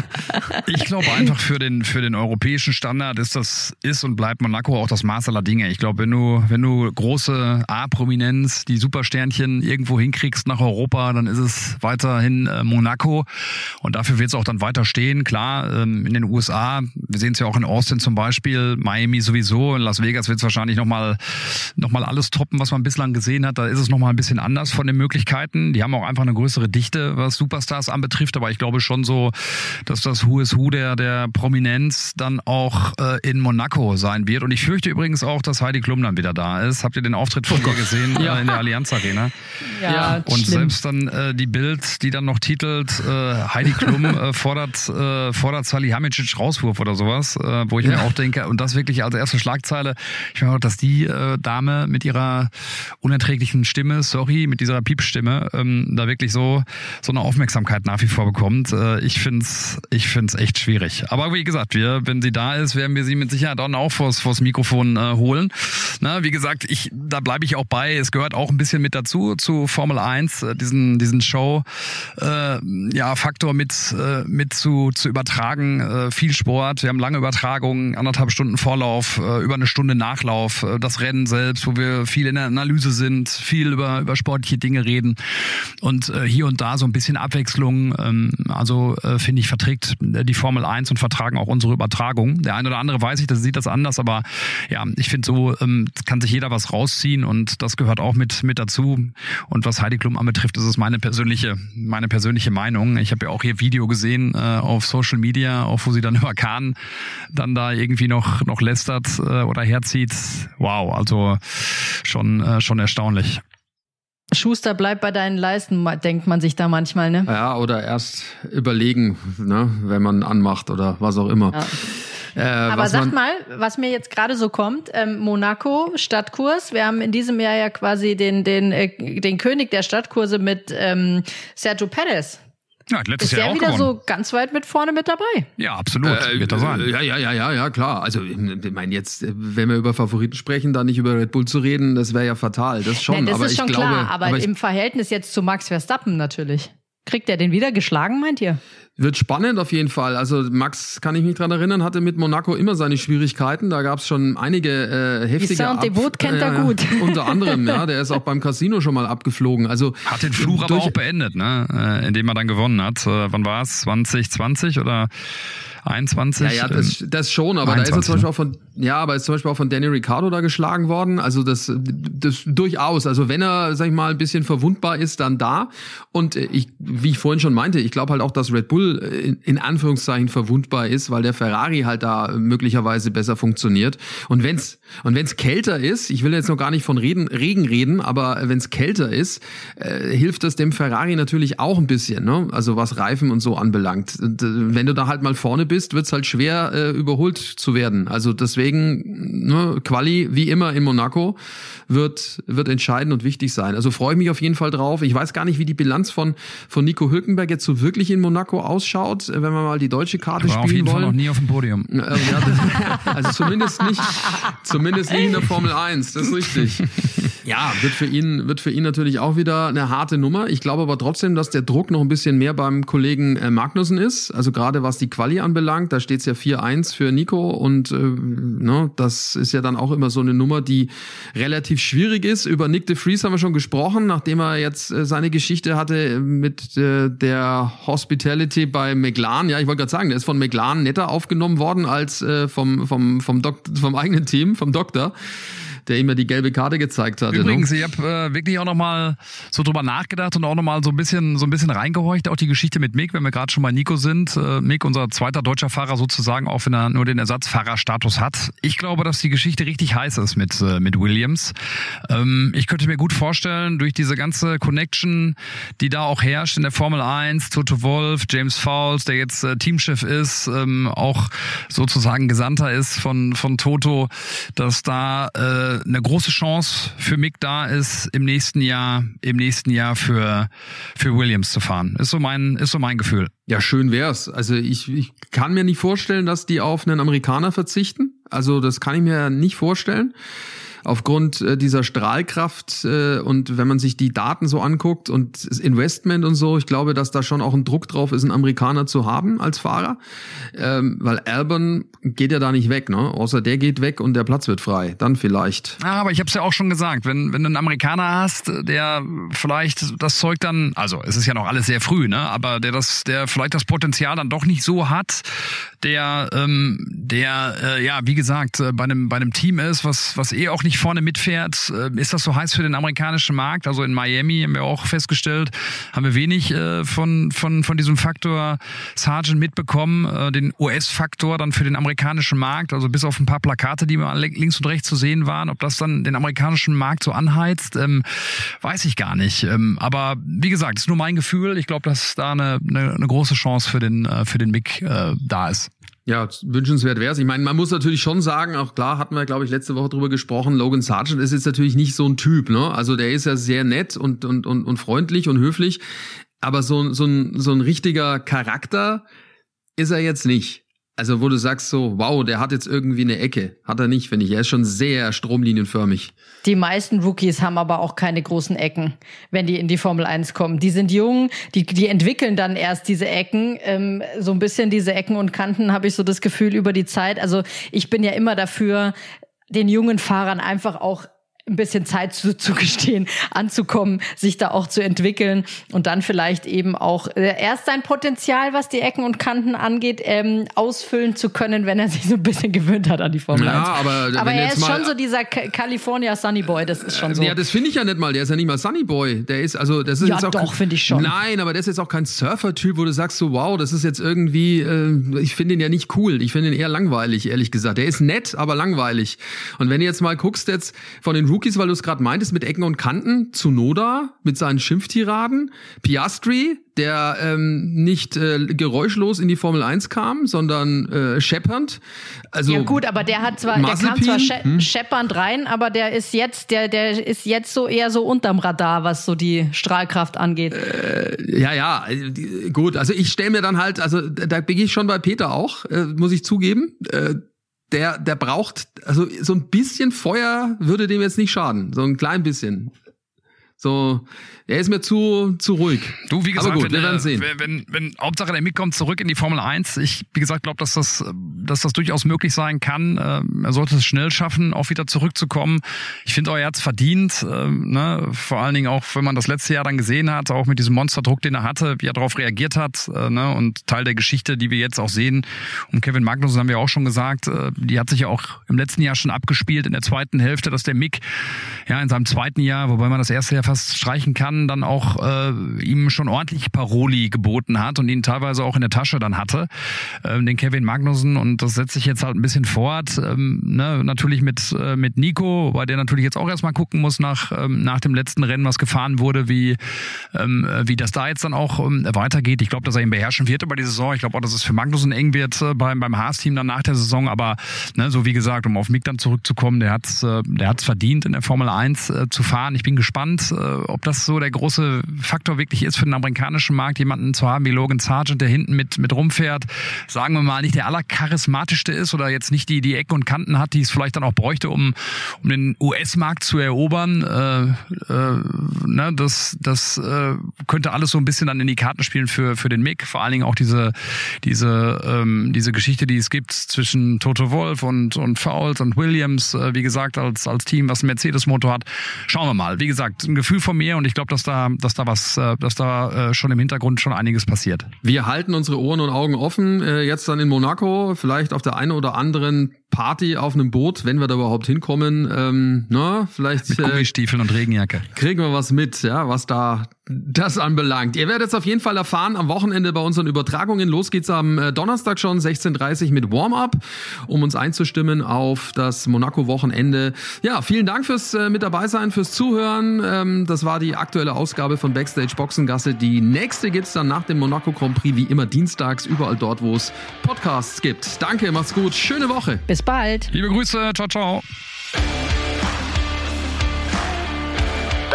ich glaube einfach für den, für den europäischen Standard ist das, ist und bleibt Monaco auch das Maß aller Dinge. Ich glaube, wenn du, wenn du große A-Prominenz, die Supersternchen irgendwo hinkriegst nach Europa, dann ist es weiterhin äh, Monaco. Und dafür wird es auch dann weiter stehen. Klar, ähm, in den USA, wir sehen es ja auch in Austin zum Beispiel, Miami sowieso, in Las Vegas wird es wahrscheinlich nochmal, noch mal alles toppen, was man bislang gesehen hat. Da ist es nochmal ein bisschen anders von den Möglichkeiten. Die haben auch einfach eine größere Dichte, was Superstars anbetrifft. Aber ich glaube schon so, dass das Who is Who der, der Prominenz dann auch äh, in Monaco sein wird. Und ich fürchte übrigens auch, dass Heidi Klum dann wieder da ist. Habt ihr den Auftritt von ihr gesehen ja. äh, in der Allianz Arena? Ja, Und schlimm. selbst dann äh, die Bild, die dann noch titelt, äh, Heidi Klum äh, fordert, äh, fordert Salihamidzic Rauswurf oder sowas, äh, wo ich ja. mir auch denke, und das wirklich als erste Schlagzeile, ich meine auch, dass die äh, Dame mit ihrer unerträglichen Stimme, sorry, mit dieser Piepstimme, ähm, da wirklich so so eine Aufmerksamkeit nach wie vor bekommt. Äh, ich find's, ich find's echt schwierig. Aber wie gesagt, wir, wenn sie da ist, werden wir sie mit Sicherheit dann auch vors, vors Mikrofon äh, holen. Na, wie gesagt, ich, da bleibe ich auch bei. Es gehört auch ein bisschen mit dazu zu Formel 1, äh, diesen diesen Show äh, ja Faktor mit äh, mit zu zu übertragen. Äh, viel Sport. Wir haben lange Übertragungen, anderthalb Stunden Vorlauf, äh, über eine Stunde Nachlauf, äh, das Rennen selbst, wo wir viel in der Analyse sind, viel über, über sportliche Dinge reden und äh, hier und da so ein bisschen Abwechslung. Ähm, also äh, finde ich, verträgt die Formel 1 und vertragen auch unsere Übertragung. Der eine oder andere weiß ich, das sieht das anders, aber ja, ich finde so ähm, kann sich jeder was rausziehen und das gehört auch mit, mit dazu. Und was Heidi Klum anbetrifft, ist es meine persönliche, meine persönliche Meinung. Ich habe ja auch hier Video gesehen äh, auf Social Media, auch wo sie dann über Kahn dann da irgendwie noch, noch lästert äh, oder herzieht. Wow, also schon, äh, schon erstaunlich. Schuster, bleib bei deinen Leisten, denkt man sich da manchmal, ne? Ja, oder erst überlegen, ne, wenn man anmacht oder was auch immer. Ja. Äh, Aber sag mal, was mir jetzt gerade so kommt, ähm, Monaco, Stadtkurs. Wir haben in diesem Jahr ja quasi den, den, äh, den König der Stadtkurse mit ähm, Sergio Perez. Ja, letztes ist Jahr auch wieder gewonnen. so ganz weit mit vorne mit dabei. Ja, absolut. Äh, wird er sein. Ja, ja, ja, ja, ja, klar. Also, ich meine, jetzt, wenn wir über Favoriten sprechen, da nicht über Red Bull zu reden, das wäre ja fatal. Das schon. Nein, das aber ist schon ich klar. glaube, aber, aber im Verhältnis jetzt zu Max Verstappen natürlich. Kriegt er den wieder geschlagen, meint ihr? Wird spannend auf jeden Fall. Also Max, kann ich mich dran erinnern, hatte mit Monaco immer seine Schwierigkeiten. Da gab es schon einige äh, heftige... Die Saint-Devot kennt er gut. Unter anderem, ja. Der ist auch beim Casino schon mal abgeflogen. Also Hat den Fluch aber auch beendet, ne? Äh, indem er dann gewonnen hat. Äh, wann war es? 2020 oder 21? Ja, ja, das, das schon, aber 21, da ist er zum Beispiel auch von, ja, aber ist zum Beispiel auch von Danny Ricciardo da geschlagen worden. Also das, das durchaus. Also wenn er, sag ich mal, ein bisschen verwundbar ist, dann da. Und ich, wie ich vorhin schon meinte, ich glaube halt auch, dass Red Bull in, in Anführungszeichen verwundbar ist, weil der Ferrari halt da möglicherweise besser funktioniert. Und wenn's und wenn's kälter ist, ich will jetzt noch gar nicht von Reden, Regen reden, aber wenn's kälter ist, äh, hilft das dem Ferrari natürlich auch ein bisschen, ne? Also was Reifen und so anbelangt. Und, äh, wenn du da halt mal vorne bist, wird's halt schwer äh, überholt zu werden. Also deswegen ne, Quali wie immer in Monaco wird wird entscheidend und wichtig sein. Also freue ich mich auf jeden Fall drauf. Ich weiß gar nicht, wie die Bilanz von von Nico Hülkenberg jetzt so wirklich in Monaco ausschaut, wenn wir mal die deutsche Karte war spielen auf jeden wollen. Fall noch nie auf dem Podium. Äh, ja, das, also zumindest nicht, zumindest nicht in der Formel 1, das ist richtig. Ja, wird für ihn, wird für ihn natürlich auch wieder eine harte Nummer. Ich glaube aber trotzdem, dass der Druck noch ein bisschen mehr beim Kollegen äh, Magnussen ist. Also gerade was die Quali anbelangt, da steht's ja 4-1 für Nico und äh, ne, das ist ja dann auch immer so eine Nummer, die relativ schwierig ist. Über Nick de Vries haben wir schon gesprochen, nachdem er jetzt äh, seine Geschichte hatte mit äh, der Hospitality bei McLaren. Ja, ich wollte gerade sagen, der ist von McLaren netter aufgenommen worden als äh, vom, vom, vom, Dok vom eigenen Team, vom Doktor der immer die gelbe Karte gezeigt hatte. Übrigens, ne? ich habe äh, wirklich auch nochmal so drüber nachgedacht und auch nochmal so ein bisschen so ein bisschen reingehorcht, auch die Geschichte mit Mick, wenn wir gerade schon bei Nico sind. Äh, Mick, unser zweiter deutscher Fahrer sozusagen, auch wenn er nur den Ersatzfahrerstatus hat. Ich glaube, dass die Geschichte richtig heiß ist mit, äh, mit Williams. Ähm, ich könnte mir gut vorstellen, durch diese ganze Connection, die da auch herrscht in der Formel 1, Toto Wolf, James Fowles, der jetzt äh, Teamchef ist, ähm, auch sozusagen Gesandter ist von, von Toto, dass da äh, eine große Chance für Mick da ist, im nächsten Jahr, im nächsten Jahr für, für Williams zu fahren. Ist so mein, ist so mein Gefühl. Ja, schön wär's. Also ich, ich kann mir nicht vorstellen, dass die auf einen Amerikaner verzichten. Also das kann ich mir nicht vorstellen aufgrund äh, dieser Strahlkraft äh, und wenn man sich die Daten so anguckt und das Investment und so, ich glaube, dass da schon auch ein Druck drauf ist, einen Amerikaner zu haben als Fahrer, ähm, weil Albon geht ja da nicht weg, ne? Außer der geht weg und der Platz wird frei, dann vielleicht. Ja, aber ich habe es ja auch schon gesagt, wenn wenn du einen Amerikaner hast, der vielleicht das Zeug dann, also es ist ja noch alles sehr früh, ne? Aber der das, der vielleicht das Potenzial dann doch nicht so hat, der ähm, der äh, ja wie gesagt äh, bei einem bei einem Team ist, was was eh auch nicht vorne mitfährt, äh, ist das so heiß für den amerikanischen Markt? Also in Miami haben wir auch festgestellt, haben wir wenig äh, von von von diesem Faktor Sargent mitbekommen, äh, den US-Faktor dann für den amerikanischen Markt, also bis auf ein paar Plakate, die mal links und rechts zu sehen waren, ob das dann den amerikanischen Markt so anheizt, ähm, weiß ich gar nicht. Ähm, aber wie gesagt, ist nur mein Gefühl. Ich glaube, dass da eine, eine, eine große Chance für den äh, für den Mick äh, da ist. Ja, wünschenswert wäre es. Ich meine, man muss natürlich schon sagen, auch klar hatten wir, glaube ich, letzte Woche drüber gesprochen, Logan Sargent ist jetzt natürlich nicht so ein Typ, ne? Also der ist ja sehr nett und, und, und, und freundlich und höflich, aber so, so, ein, so ein richtiger Charakter ist er jetzt nicht. Also wo du sagst so, wow, der hat jetzt irgendwie eine Ecke. Hat er nicht, finde ich. Er ist schon sehr stromlinienförmig. Die meisten Rookies haben aber auch keine großen Ecken, wenn die in die Formel 1 kommen. Die sind jung, die, die entwickeln dann erst diese Ecken. Ähm, so ein bisschen diese Ecken und Kanten habe ich so das Gefühl über die Zeit. Also ich bin ja immer dafür, den jungen Fahrern einfach auch ein bisschen Zeit zu, zu gestehen, anzukommen, sich da auch zu entwickeln und dann vielleicht eben auch äh, erst sein Potenzial, was die Ecken und Kanten angeht, ähm, ausfüllen zu können, wenn er sich so ein bisschen gewöhnt hat an die Formel Ja, 1. aber aber wenn er jetzt ist schon so dieser Ca- California Sunny Boy, das ist schon so. Ja, das finde ich ja nicht mal. Der ist ja nicht mal Sunny Boy. Der ist also, das ist Ja, jetzt auch doch, finde ich schon. Nein, aber der ist jetzt auch kein Surfer-Typ, wo du sagst so, wow, das ist jetzt irgendwie, äh, ich finde ihn ja nicht cool. Ich finde ihn eher langweilig, ehrlich gesagt. Der ist nett, aber langweilig. Und wenn du jetzt mal guckst jetzt von den Rookies, weil du es gerade meintest, mit Ecken und Kanten, Tsunoda mit seinen Schimpftiraden, Piastri, der ähm, nicht äh, geräuschlos in die Formel 1 kam, sondern äh, scheppernd. Also ja gut, aber der hat zwar, der kam Mazepin, zwar sche hm? scheppernd rein, aber der ist jetzt, der, der ist jetzt so eher so unterm Radar, was so die Strahlkraft angeht. Ja, ja, äh, gut. Also ich stelle mir dann halt, also da da bin ich schon bei Peter auch, äh, muss ich zugeben. Äh, der, der braucht, also so ein bisschen Feuer würde dem jetzt nicht schaden. So ein klein bisschen. So, er ist mir zu, zu ruhig. Du, wie gesagt, Aber gut, wenn, wir werden sehen. Wenn, wenn, wenn Hauptsache der Mick kommt zurück in die Formel 1, ich, wie gesagt, glaube, dass das, dass das durchaus möglich sein kann. Ähm, er sollte es schnell schaffen, auch wieder zurückzukommen. Ich finde, er hat's verdient, ähm, ne? vor allen Dingen auch, wenn man das letzte Jahr dann gesehen hat, auch mit diesem Monsterdruck, den er hatte, wie er darauf reagiert hat. Äh, ne? Und Teil der Geschichte, die wir jetzt auch sehen, um Kevin Magnussen haben wir auch schon gesagt, äh, die hat sich ja auch im letzten Jahr schon abgespielt in der zweiten Hälfte, dass der Mick ja in seinem zweiten Jahr, wobei man das erste Jahr fast streichen kann, dann auch äh, ihm schon ordentlich Paroli geboten hat und ihn teilweise auch in der Tasche dann hatte, ähm, den Kevin Magnussen und das setzt sich jetzt halt ein bisschen fort, ähm, ne? natürlich mit äh, mit Nico, weil der natürlich jetzt auch erstmal gucken muss nach ähm, nach dem letzten Rennen, was gefahren wurde, wie ähm, äh, wie das da jetzt dann auch ähm, weitergeht. Ich glaube, dass er ihn beherrschen wird über die Saison. Ich glaube auch, dass es für Magnussen eng wird äh, beim beim Haas-Team dann nach der Saison, aber ne, so wie gesagt, um auf Mick dann zurückzukommen, der hat's äh, der hat's verdient in der Formel 1 äh, zu fahren. Ich bin gespannt, äh, ob das so der große Faktor wirklich ist für den amerikanischen Markt, jemanden zu haben wie Logan Sargent, der hinten mit, mit rumfährt, sagen wir mal, nicht der allercharismatischste ist oder jetzt nicht die, die Ecken und Kanten hat, die es vielleicht dann auch bräuchte, um, um den US-Markt zu erobern. Äh, äh, ne, das das äh, könnte alles so ein bisschen dann in die Karten spielen für, für den Mick. Vor allen Dingen auch diese, diese, ähm, diese Geschichte, die es gibt zwischen Toto Wolf und, und Fouls und Williams, äh, wie gesagt, als, als Team, was einen Mercedes-Motor hat. Schauen wir mal. Wie gesagt, ein Gefühl von mir und ich glaube, dass da, dass da was, äh, dass da äh, schon im Hintergrund schon einiges passiert. Wir halten unsere Ohren und Augen offen. Äh, jetzt dann in Monaco, vielleicht auf der einen oder anderen Party auf einem Boot, wenn wir da überhaupt hinkommen. Ähm, na, vielleicht Mit äh, Gummistiefeln und Regenjacke. kriegen wir was mit, ja, was da das anbelangt. Ihr werdet es auf jeden Fall erfahren am Wochenende bei unseren Übertragungen. Los geht's am äh, Donnerstag schon 16:30 mit Warm-up, um uns einzustimmen auf das Monaco-Wochenende. Ja, vielen Dank fürs äh, mit dabei sein, fürs Zuhören. Ähm, das war die aktuelle Ausgabe von Backstage Boxengasse. Die nächste gibt's dann nach dem Monaco Grand Prix wie immer dienstags überall dort, wo es Podcasts gibt. Danke, macht's gut, schöne Woche. Bis bald. Liebe Grüße, ciao, ciao.